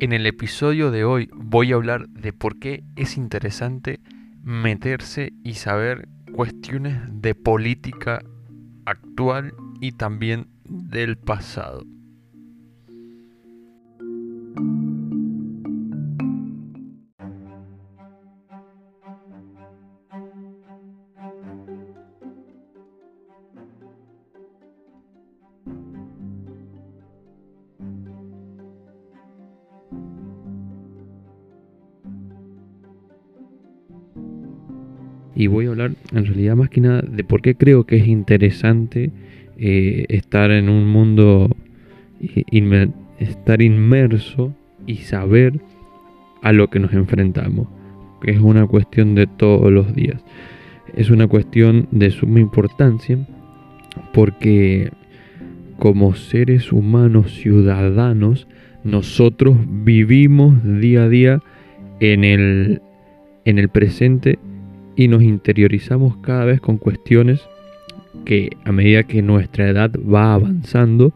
En el episodio de hoy voy a hablar de por qué es interesante meterse y saber cuestiones de política actual y también del pasado. Y voy a hablar en realidad más que nada de por qué creo que es interesante eh, estar en un mundo, estar inmerso y saber a lo que nos enfrentamos, que es una cuestión de todos los días. Es una cuestión de suma importancia porque como seres humanos ciudadanos, nosotros vivimos día a día en el, en el presente y nos interiorizamos cada vez con cuestiones que a medida que nuestra edad va avanzando,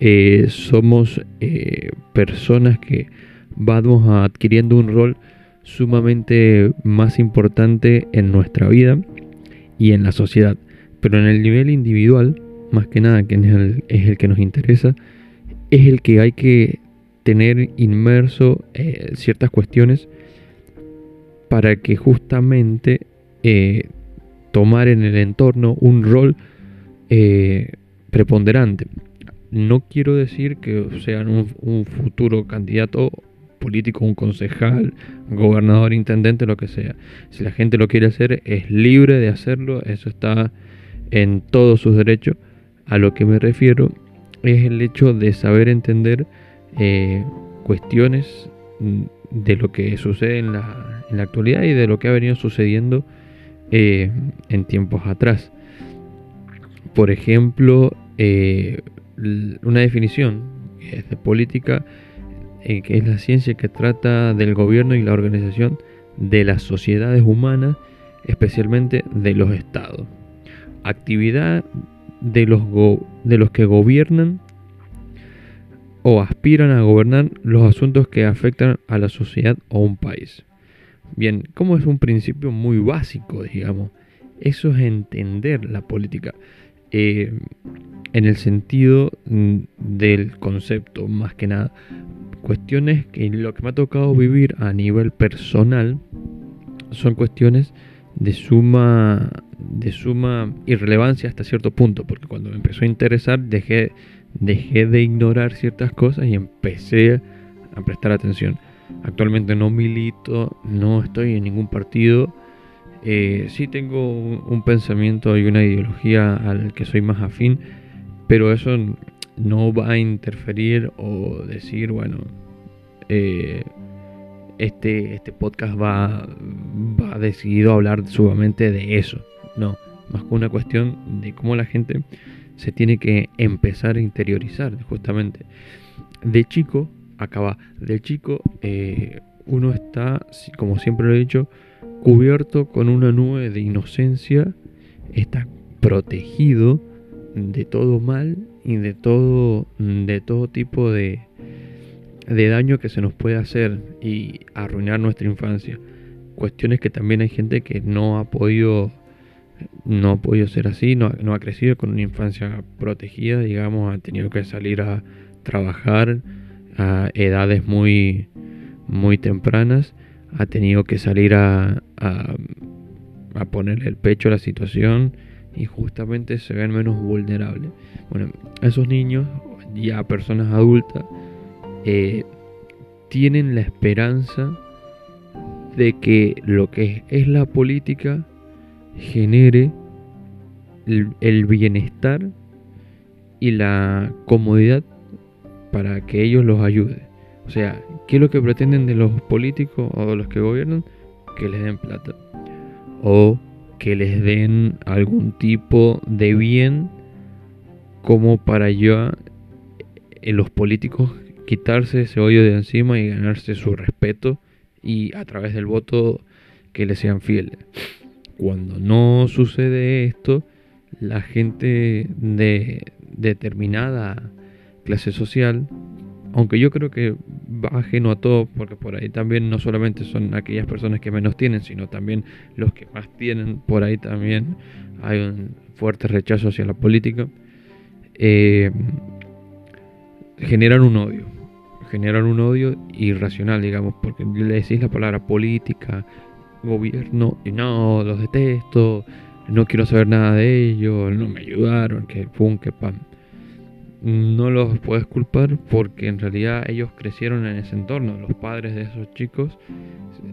eh, somos eh, personas que vamos adquiriendo un rol sumamente más importante en nuestra vida y en la sociedad. Pero en el nivel individual, más que nada, que es el, es el que nos interesa, es el que hay que tener inmerso eh, ciertas cuestiones para que justamente eh, tomar en el entorno un rol eh, preponderante. No quiero decir que sean un, futuro candidato político, un concejal, gobernador, intendente, lo que sea. Si la gente lo quiere hacer, es libre de hacerlo, eso está en todos sus derechos. A lo que me refiero es el hecho de saber entender eh, cuestiones de lo que sucede en la, en la actualidad y de lo que ha venido sucediendo eh, en tiempos atrás. Por ejemplo, eh, una definición de política, eh, que es la ciencia que trata del gobierno y la organización de las sociedades humanas, especialmente de los estados. Actividad de los, de los que gobiernan o aspiran a gobernar los asuntos que afectan a la sociedad o un país. Bien, como es un principio muy básico, digamos, eso es entender la política eh, en el sentido mm, del concepto, más que nada. Cuestiones que lo que me ha tocado vivir a nivel personal son cuestiones de suma de suma irrelevancia hasta cierto punto, porque cuando me empezó a interesar dejé, dejé de ignorar ciertas cosas y empecé a prestar atención. Actualmente no milito, no estoy en ningún partido. Eh, sí tengo un, pensamiento y una ideología al que soy más afín, pero eso no va a interferir o decir, bueno, eh, este, este podcast va, va decidido a hablar sumamente de eso. No, más que una cuestión de cómo la gente se tiene que empezar a interiorizar, justamente. De chico acaba del chico, eh, uno está, como siempre lo he dicho, cubierto con una nube de inocencia, está protegido de todo mal y de todo, de todo tipo de, de daño que se nos puede hacer y arruinar nuestra infancia. Cuestiones que también hay gente que no ha podido no ha podido ser así, no, no ha crecido con una infancia protegida, digamos, ha tenido que salir a trabajar, a edades muy, muy tempranas, ha tenido que salir a, a, ponerle el pecho a la situación y justamente se ven menos vulnerables. Bueno, esos niños, ya personas adultas, eh, tienen la esperanza de que lo que es la política genere el bienestar y la comodidad para que ellos los ayude. O sea, ¿qué es lo que pretenden de los políticos o de los que gobiernan? Que les den plata. O que les den algún tipo de bien como para ya eh, los políticos quitarse ese odio de encima y ganarse su respeto y a través del voto que les sean fieles. Cuando no sucede esto, la gente de determinada clase social, aunque yo creo que va ajeno a todo, porque por ahí también no solamente son aquellas personas que menos tienen, sino también los que más tienen, por ahí también hay un fuerte rechazo hacia la política, eh, generan un odio, generan un odio irracional, digamos, porque le decís la palabra política, gobierno, y no, los detesto, no quiero saber nada de ellos, no me ayudaron, que pum, que pam. No los puedes culpar porque en realidad ellos crecieron en ese entorno. Los padres de esos chicos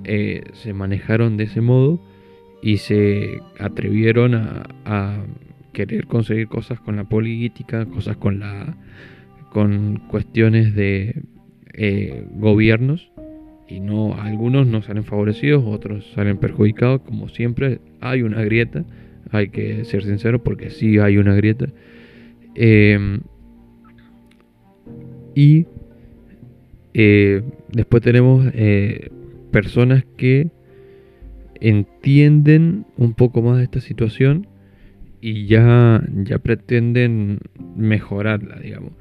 eh, se manejaron de ese modo y se atrevieron a, querer conseguir cosas con la política, cosas con la con cuestiones de eh, gobiernos y no algunos no salen favorecidos, otros salen perjudicados, como siempre hay una grieta, hay que ser sincero porque sí hay una grieta. Em, y eh, después tenemos eh, personas que entienden un poco más de esta situación y ya, ya pretenden mejorarla, digamos.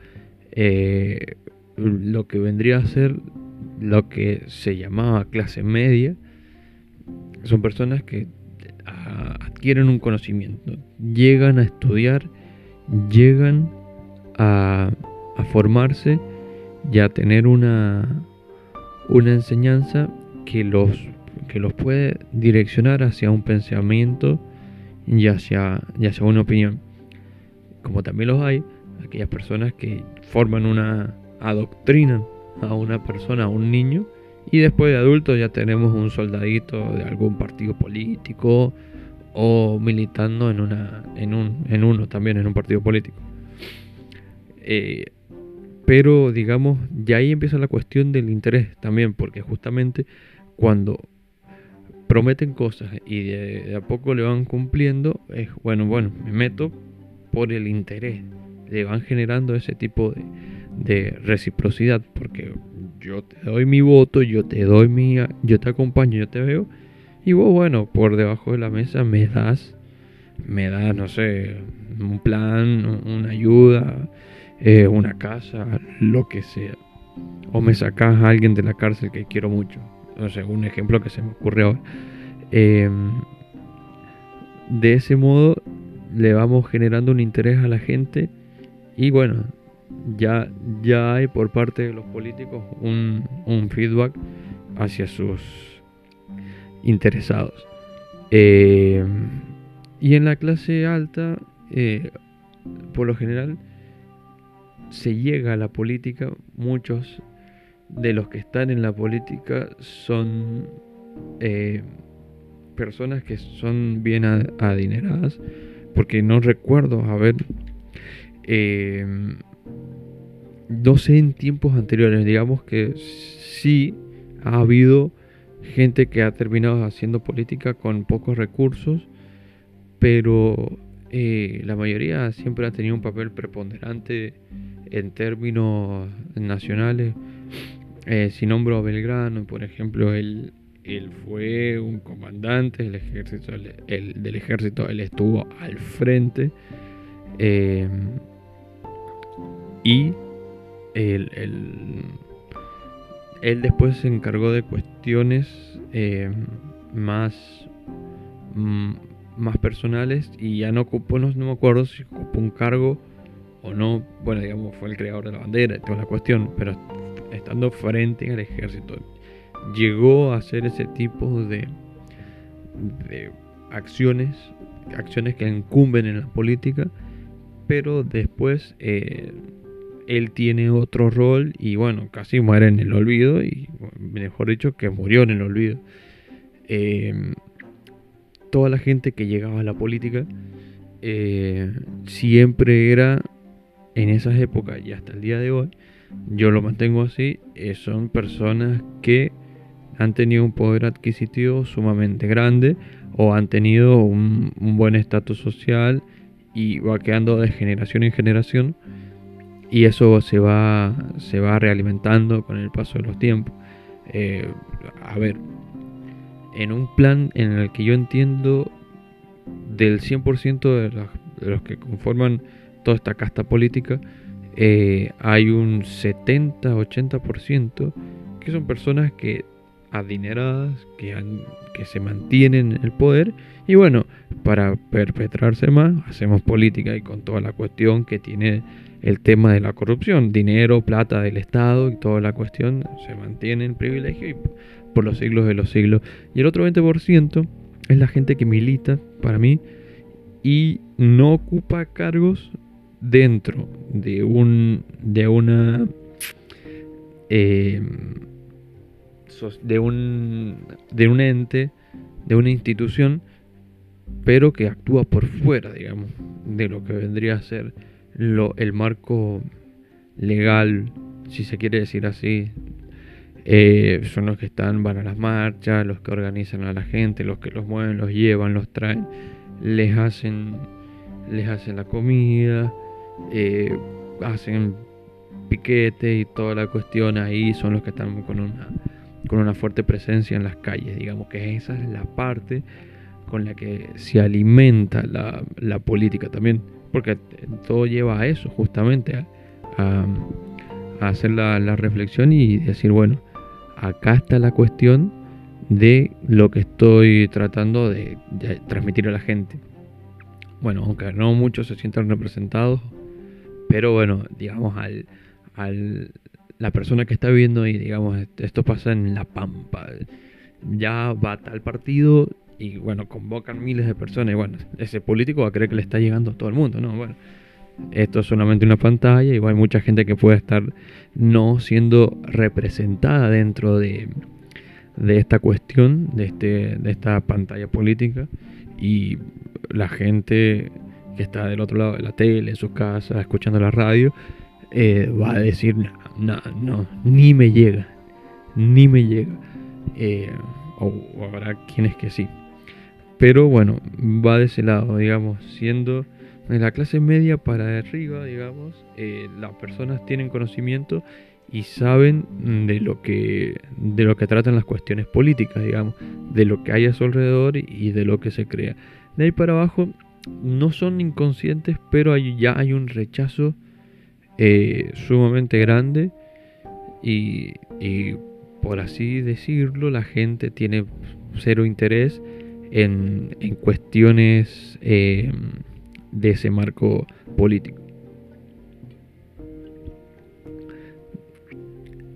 Eh, lo que vendría a ser lo que se llamaba clase media son personas que adquieren un conocimiento, llegan a estudiar, llegan a, formarse y a tener una, una enseñanza que los, que los puede direccionar hacia un pensamiento y hacia, hacia una opinión. Como también los hay, aquellas personas que forman una, adoctrinan a una persona, a un niño, y después de adultos ya tenemos un soldadito de algún partido político o militando en, una, en, un, en uno también, en un partido político. Eh, pero digamos, ya ahí empieza la cuestión del interés también, porque justamente cuando prometen cosas y de, a poco le van cumpliendo, es bueno, bueno, me meto por el interés, le van generando ese tipo de, de reciprocidad, porque yo te doy mi voto, yo te doy mi, yo te acompaño, yo te veo, y vos, bueno, por debajo de la mesa me das, me das, no sé, un plan, una ayuda, eh, una casa, lo que sea. O me sacas a alguien de la cárcel que quiero mucho. No sé, un ejemplo que se me ocurre ahora. Em, de ese modo le vamos generando un interés a la gente y bueno, ya, ya hay por parte de los políticos un, feedback hacia sus interesados. Eh, y en la clase alta, eh, por lo general, se llega a la política. Muchos de los que están en la política son eh, personas que son bien adineradas. Porque no recuerdo haber no sé en tiempos anteriores, digamos que sí ha habido gente que ha terminado haciendo política con pocos recursos, pero eh, la mayoría siempre ha tenido un papel preponderante en términos nacionales. Eh, si nombro a Belgrano, por ejemplo, él, él fue un comandante del ejército, del ejército, él estuvo al frente. Eh, y él, después se encargó de cuestiones eh, más, mm, más personales y ya no ocupó, no, me acuerdo si ocupó un cargo o no, bueno, digamos, fue el creador de la bandera toda la cuestión, pero estando frente al ejército, llegó a hacer ese tipo de, de acciones, acciones que incumben en la política, pero después eh, él tiene otro rol y bueno, casi muere en el olvido y mejor dicho que murió en el olvido. Em, toda la gente que llegaba a la política eh, siempre era en esas épocas y hasta el día de hoy, yo lo mantengo así, eh, son personas que han tenido un poder adquisitivo sumamente grande o han tenido un, buen estatus social y va quedando de generación en generación y eso se va, se va realimentando con el paso de los tiempos. Eh, a ver, en un plan en el que yo entiendo del 100% de de los que conforman toda esta casta política, eh, hay un 70-80% que son personas que adineradas, que, que se mantienen en el poder y bueno, para perpetrarse más, hacemos política y con toda la cuestión que tiene el tema de la corrupción, dinero, plata del Estado y toda la cuestión se mantiene en privilegio y por los siglos de los siglos. Y el otro 20% es la gente que milita, para mí, y no ocupa cargos dentro de un de una eh, de un de un ente de una institución pero que actúa por fuera digamos de lo que vendría a ser lo, el marco legal si se quiere decir así eh, son los que están van a las marchas los que organizan a la gente los que los mueven los llevan los traen les hacen les hacen la comida eh, hacen piquete y toda la cuestión ahí son los que están con una, con una fuerte presencia en las calles. Digamos que esa es la parte con la que se alimenta la, política también, porque todo lleva a eso, justamente, a, hacer la, reflexión y decir, bueno, acá está la cuestión de lo que estoy tratando de transmitir a la gente. Bueno, aunque no muchos se sientan representados pero bueno, digamos, al, al, la persona que está viviendo ahí, digamos, esto pasa en La Pampa. Ya va tal partido y bueno, convocan miles de personas y bueno, ese político va a creer que le está llegando a todo el mundo, ¿no? Bueno, esto es solamente una pantalla y hay mucha gente que puede estar no siendo representada dentro de, de esta cuestión, de, este, de esta pantalla política y la gente que está del otro lado de la tele, en su casa, escuchando la radio, eh, va a decir, no, no, ni me llega, ni me llega. Eh, o, habrá quienes que sí. Pero bueno, va de ese lado, digamos, siendo de la clase media para arriba, digamos, eh, las personas tienen conocimiento y saben de lo que de lo que tratan las cuestiones políticas, digamos, de lo que hay a su alrededor y de lo que se crea. De ahí para abajo no son inconscientes, pero ya hay un rechazo eh, sumamente grande y, por así decirlo, la gente tiene cero interés en, cuestiones eh, de ese marco político.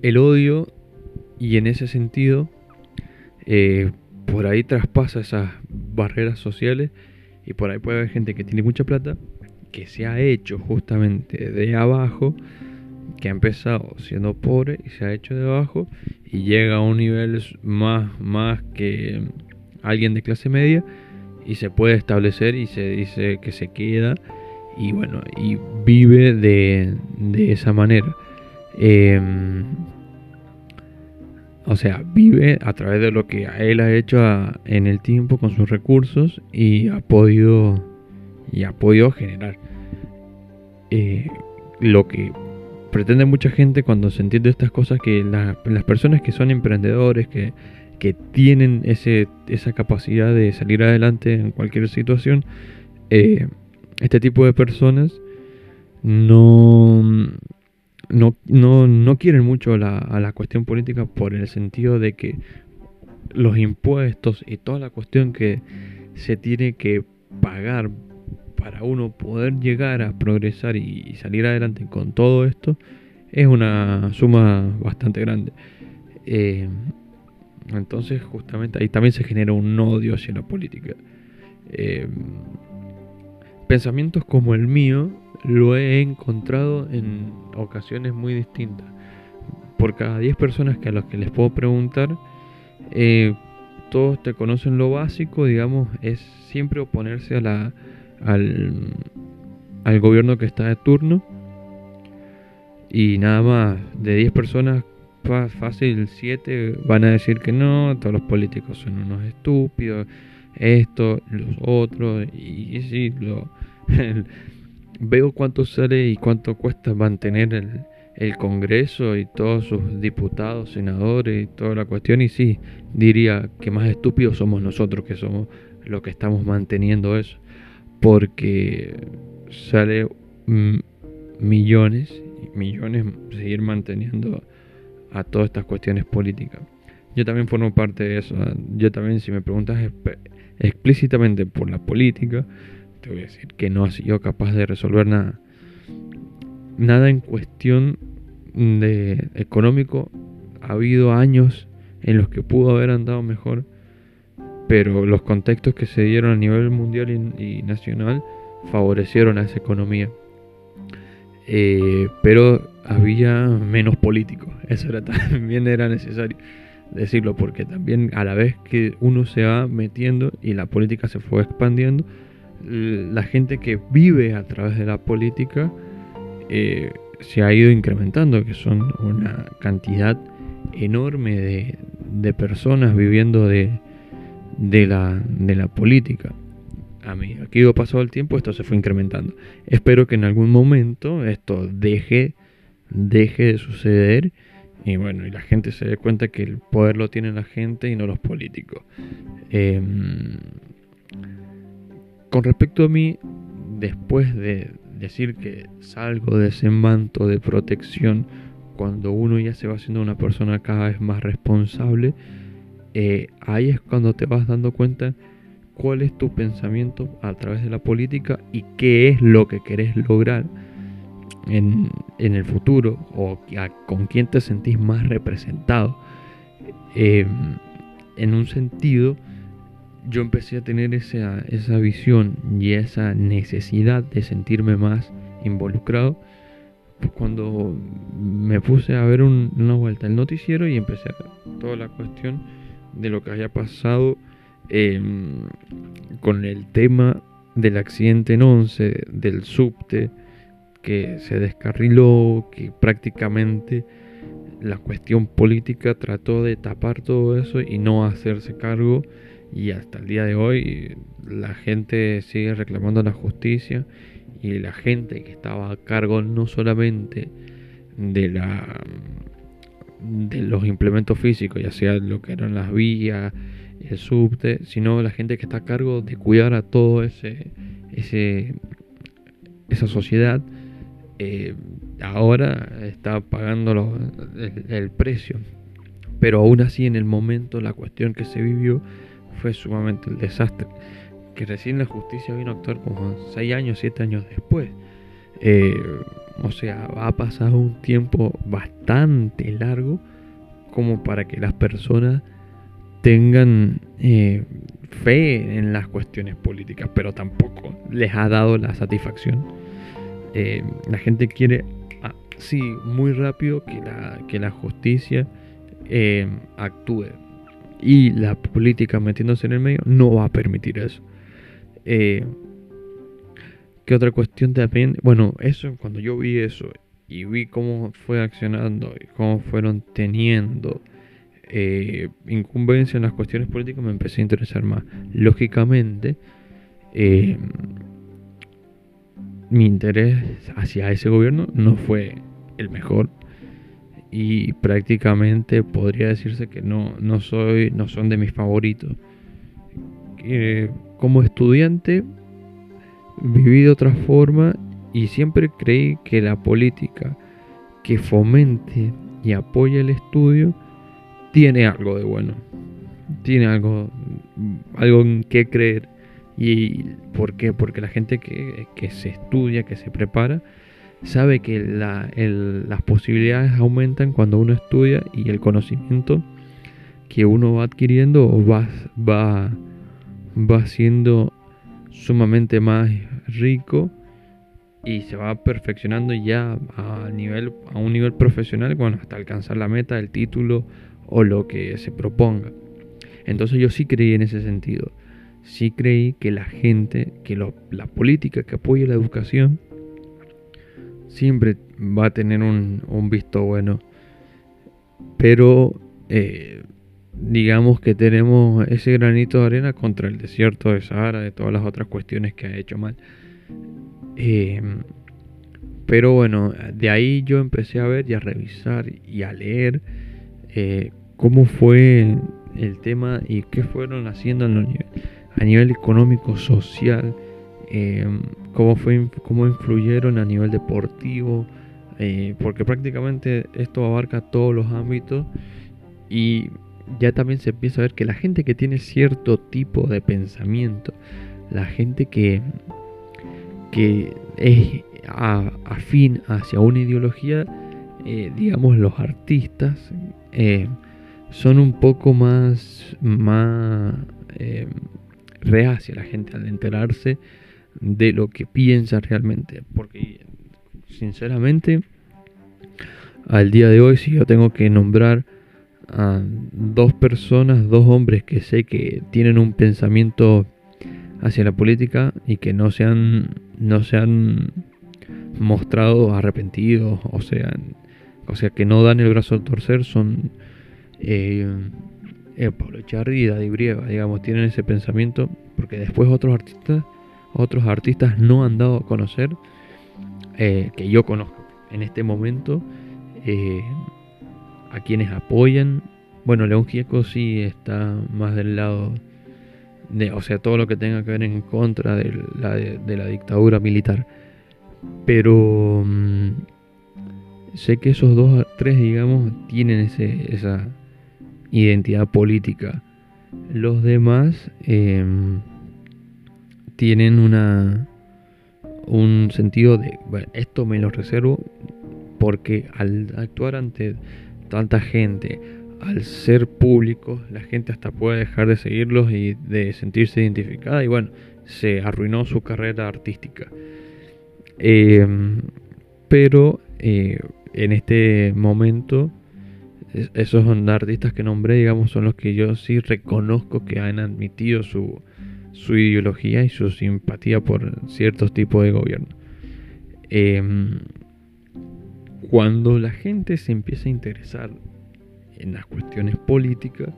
El odio, y en ese sentido, eh, por ahí traspasa esas barreras sociales y por ahí puede haber gente que tiene mucha plata, que se ha hecho justamente de abajo, que ha empezado siendo pobre y se ha hecho de abajo y llega a un nivel más, más que alguien de clase media y se puede establecer y se dice que se queda y bueno, y vive de, de esa manera. Eh, o sea, vive a través de lo que él ha hecho en el tiempo con sus recursos y ha podido, y ha podido generar eh, lo que pretende mucha gente cuando se entiende estas cosas, que las personas que son emprendedores, que, tienen ese, esa capacidad de salir adelante en cualquier situación, eh, este tipo de personas no no, no, no quieren mucho a la cuestión política por el sentido de que los impuestos y toda la cuestión que se tiene que pagar para uno poder llegar a progresar y, salir adelante con todo esto es una suma bastante grande. Eh, entonces justamente ahí también se genera un odio hacia la política. Eh, pensamientos como el mío lo he encontrado en ocasiones muy distintas. Por cada 10 personas que a los que les puedo preguntar, eh, todos te conocen lo básico, digamos, es siempre oponerse a la, al, al gobierno que está de turno. Y nada más, de 10 personas, fácil 7 van a decir que no, todos los políticos son unos estúpidos, esto, los otros, y, y sí, lo, veo cuánto sale y cuánto cuesta mantener el, Congreso y todos sus diputados, senadores y toda la cuestión. Y sí, diría que más estúpidos somos nosotros que somos los que estamos manteniendo eso. porque sale mm, millones millones seguir manteniendo a todas estas cuestiones políticas. Yo también formo parte de eso. Yo también, si me preguntas explícitamente por la política, te voy a decir que no ha sido capaz de resolver nada. Nada en cuestión de económico. Ha habido años en los que pudo haber andado mejor, pero los contextos que se dieron a nivel mundial y, nacional favorecieron a esa economía. Eh, pero había menos políticos, eso era, también era necesario decirlo, porque también a la vez que uno se va metiendo y la política se fue expandiendo, la gente que vive a través de la política eh, se ha ido incrementando, que son una cantidad enorme de, de personas viviendo de, de, la, de la política. A mí, aquí pasado el tiempo, esto se fue incrementando. Espero que en algún momento esto deje, deje de suceder y bueno, y la gente se dé cuenta que el poder lo tiene la gente y no los políticos. Em, con respecto a mí, después de decir que salgo de ese manto de protección, cuando uno ya se va haciendo una persona cada vez más responsable, eh, ahí es cuando te vas dando cuenta cuál es tu pensamiento a través de la política y qué es lo que querés lograr en, el futuro o con quién te sentís más representado. Em, en un sentido, yo empecé a tener esa, esa visión y esa necesidad de sentirme más involucrado cuando me puse a ver una vuelta el noticiero y empecé a ver toda la cuestión de lo que había pasado em, con el tema del accidente en 11 del subte que se descarriló, que prácticamente la cuestión política trató de tapar todo eso y no hacerse cargo. Y hasta el día de hoy la gente sigue reclamando la justicia y la gente que estaba a cargo no solamente de la de los implementos físicos, ya sea lo que eran las vías, el subte, sino la gente que está a cargo de cuidar a todo ese, esa sociedad eh, ahora está pagando el, precio. Pero aún así en el momento la cuestión que se vivió fue sumamente el desastre. Que recién la justicia vino a actuar como 6 años, 7 años después. Eh, o sea, ha pasado un tiempo bastante largo como para que las personas tengan eh, fe en las cuestiones políticas, pero tampoco les ha dado la satisfacción eh, la gente quiere, ah, muy rápido que la, que la justicia eh, actúe. Y la política metiéndose en el medio no va a permitir eso. Eh, ¿Qué otra cuestión también? Bueno, eso, cuando yo vi eso y vi cómo fue accionando y cómo fueron teniendo incumbencia en las cuestiones políticas, me empecé a interesar más. Lógicamente, mi interés hacia ese gobierno no fue el mejor y prácticamente podría decirse que no, no, soy, no son de mis favoritos. como estudiante viví de otra forma y siempre creí que la política que fomente y apoya el estudio tiene algo de bueno, tiene algo, algo en qué creer. ¿Y por qué? Porque la gente que, se estudia, que se prepara, sabe que las posibilidades aumentan cuando uno estudia y el conocimiento que uno va adquiriendo va, va, va siendo sumamente más rico y se va perfeccionando ya a, nivel, a un nivel profesional bueno, hasta alcanzar la meta, el título o lo que se proponga. Entonces yo sí creí en ese sentido sí creí que la gente, que la política que apoya la educación, siempre va a tener un, visto bueno. Pero eh, digamos que tenemos ese granito de arena contra el desierto de Sahara, de todas las otras cuestiones que ha hecho mal. Eh, pero bueno, de ahí yo empecé a ver y a revisar y a leer eh, cómo fue el tema y qué fueron haciendo en niveles a nivel económico, social, em, cómo, fue, cómo influyeron a nivel deportivo, eh, porque prácticamente esto abarca todos los ámbitos y ya también se empieza a ver que la gente que tiene cierto tipo de pensamiento, la gente que, que es afín hacia una ideología, eh, digamos los artistas, eh, son un poco más, eh, reacia la gente al enterarse de lo que piensa realmente. Porque, sinceramente, al día de hoy, si yo tengo que nombrar a dos personas, dos hombres que sé que tienen un pensamiento hacia la política y que no se han, no se han mostrado arrepentidos, o sea, o sea, que no dan el brazo al torcer, son eh, eh, Pablo Echarri y Daddy Brieva, digamos, tienen ese pensamiento, porque después otros artistas, otros artistas no han dado a conocer, eh, que yo conozco en este momento, eh, a quienes apoyan. Bueno, León Gieco sí está más del lado de, o sea, todo lo que tenga que ver en contra de la, dictadura militar. Pero mm, sé que esos dos, tres, digamos, tienen ese, esa identidad política. Los demás em, tienen una un sentido de, esto me lo reservo porque al actuar ante tanta gente, al ser público, la gente hasta puede dejar de seguirlos y de sentirse identificada y bueno, se arruinó su carrera artística. Em, pero eh, en este momento esos artistas que nombré, digamos, son los que yo sí reconozco que han admitido su, su ideología y su simpatía por ciertos tipos de gobierno. Em, cuando la gente se empieza a interesar en las cuestiones políticas,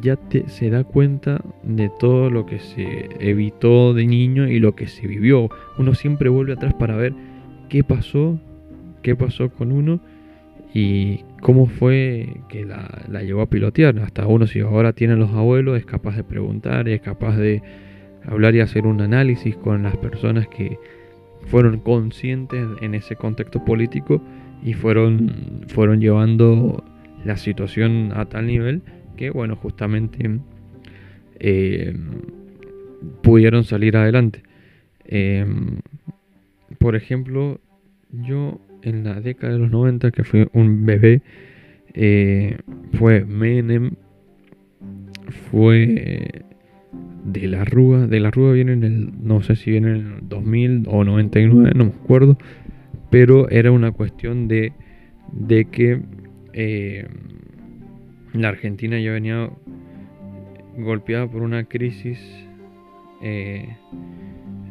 ya se da cuenta de todo lo que se evitó de niño y lo que se vivió. Uno siempre vuelve atrás para ver qué pasó, qué pasó con uno y cómo fue que la, la llevó a pilotear. Hasta uno si ahora tiene los abuelos es capaz de preguntar, es capaz de hablar y hacer un análisis con las personas que fueron conscientes en ese contexto político y fueron, fueron llevando la situación a tal nivel que, bueno, justamente eh, pudieron salir adelante. Eh, por ejemplo, yo en la década de los 90, que fue un bebé, eh, fue Menem, fue de la Rúa, de la Rúa viene en el, no sé si viene en el 2000 o 99, no me acuerdo, pero era una cuestión de, de que eh, la Argentina ya venía golpeada por una crisis eh,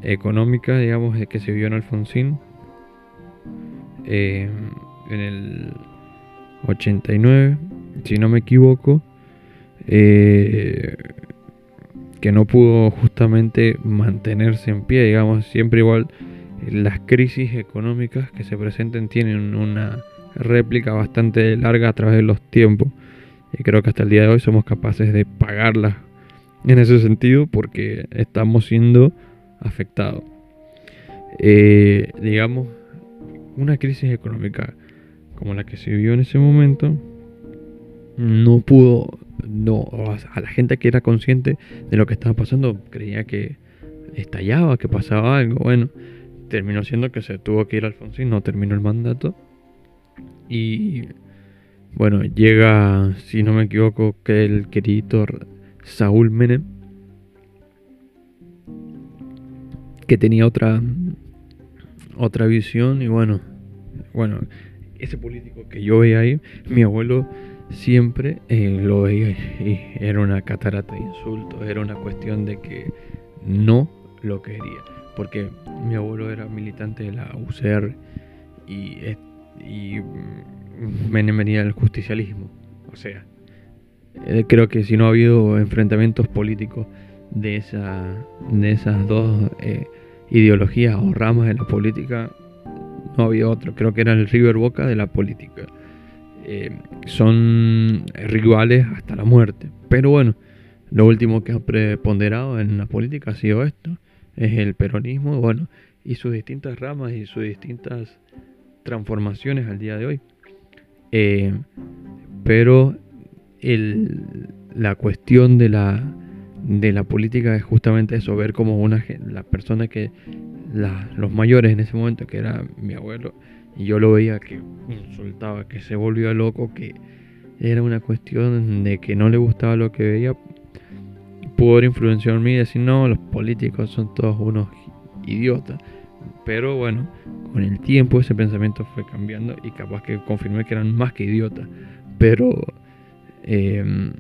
económica, digamos, que se vio en Alfonsín en el 89, si no me equivoco, eh, que no pudo justamente mantenerse en pie, digamos, siempre igual las crisis económicas que se presenten tienen una réplica bastante larga a través de los tiempos. Y creo que hasta el día de hoy somos capaces de pagarlas en ese sentido porque estamos siendo afectados. Eh, digamos, una crisis económica como la que se vivió en ese momento, no pudo, no, a la gente que era consciente de lo que estaba pasando creía que estallaba, que pasaba algo. Bueno, terminó siendo que se tuvo que ir Alfonsín, no terminó el mandato. Y bueno, llega, si no me equivoco, que el querido Saúl Menem, que tenía otra otra visión y bueno, bueno, ese político que yo veía ahí, mi abuelo siempre eh, lo veía y era una catarata de insultos, era una cuestión de que no lo quería, porque mi abuelo era militante de la UCR y, y mm, venía del justicialismo, o sea, eh, creo que si no ha habido enfrentamientos políticos de, esa, de esas dos... Eh, ideologías o ramas de la política, no había otro. Creo que era el River Boca de la política. Eh, son rivales hasta la muerte. Pero bueno, lo último que ha preponderado en la política ha sido esto. es el peronismo, bueno, y sus distintas ramas y sus distintas transformaciones al día de hoy. Eh, pero la cuestión de la, de la política es justamente eso, ver como una, la persona que, los mayores en ese momento, que era mi abuelo, y yo lo veía que insultaba, que se volvió loco, que era una cuestión de que no le gustaba lo que veía, pudo influenciar en mí y decir, no, los políticos son todos unos idiotas. Pero bueno, con el tiempo ese pensamiento fue cambiando y capaz que confirmé que eran más que idiotas. Pero em,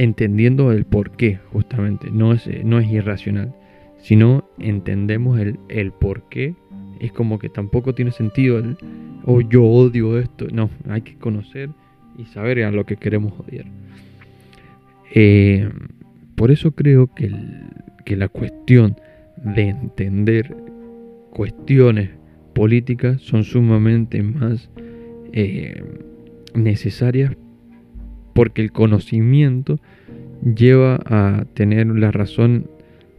entendiendo el por qué, justamente, no es, no es irracional, sino entendemos el, el por qué. Es como que tampoco tiene sentido el, oh, yo odio esto. No, hay que conocer y saber a lo que queremos odiar. Eh, por eso creo que, que la cuestión de entender cuestiones políticas son sumamente más eh, necesarias porque el conocimiento lleva a tener la razón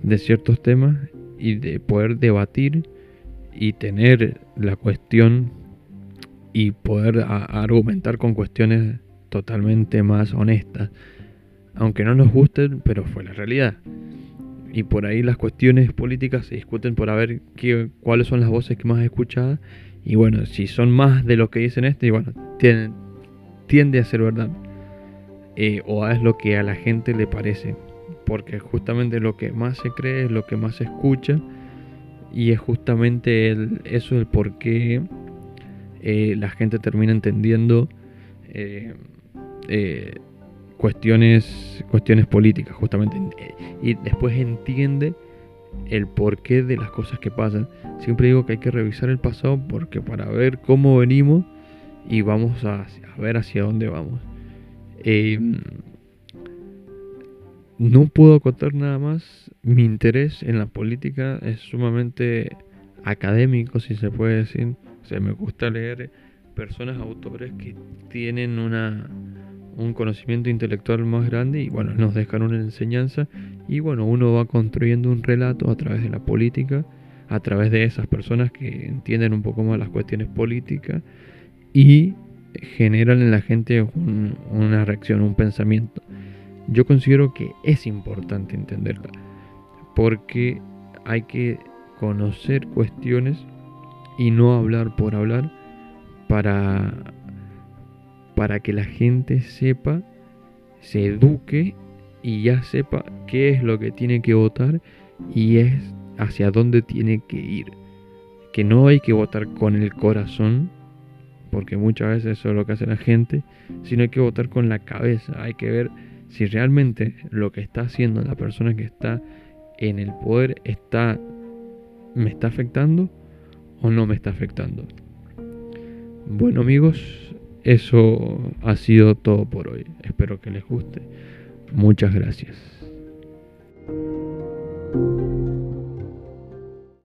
de ciertos temas y de poder debatir y tener la cuestión y poder argumentar con cuestiones totalmente más honestas. Aunque no nos gusten, pero fue la realidad. Y por ahí las cuestiones políticas se discuten por ver qué, cuáles son las voces que más escuchadas. Y bueno, si son más de lo que dicen este, y bueno, tiende a ser verdad. Eh, o es lo que a la gente le parece. Porque justamente lo que más se cree es lo que más se escucha. Y es justamente el, eso el por qué eh, la gente termina entendiendo eh, cuestiones, cuestiones políticas, justamente. Y después entiende el porqué de las cosas que pasan. Siempre digo que hay que revisar el pasado porque para ver cómo venimos y vamos a, ver hacia dónde vamos. No puedo acotar nada más. Mi interés en la política es sumamente académico, si se puede decir me gusta leer personas, autores que tienen una, un conocimiento intelectual más grande y bueno, nos dejan una enseñanza y bueno, uno va construyendo un relato a través de la política, a través de esas personas que entienden un poco más las cuestiones políticas y generan en la gente una reacción, un pensamiento. Yo considero que es importante entenderla porque hay que conocer cuestiones y no hablar por hablar para, para que la gente sepa, se eduque y ya sepa qué es lo que tiene que votar y es hacia dónde tiene que ir. Que no hay que votar con el corazón, porque muchas veces eso es lo que hace la gente, sino hay que votar con la cabeza, hay que ver si realmente lo que está haciendo la persona que está en el poder está me está afectando o no me está afectando. Bueno amigos, eso ha sido todo por hoy. Espero que les guste. Muchas gracias.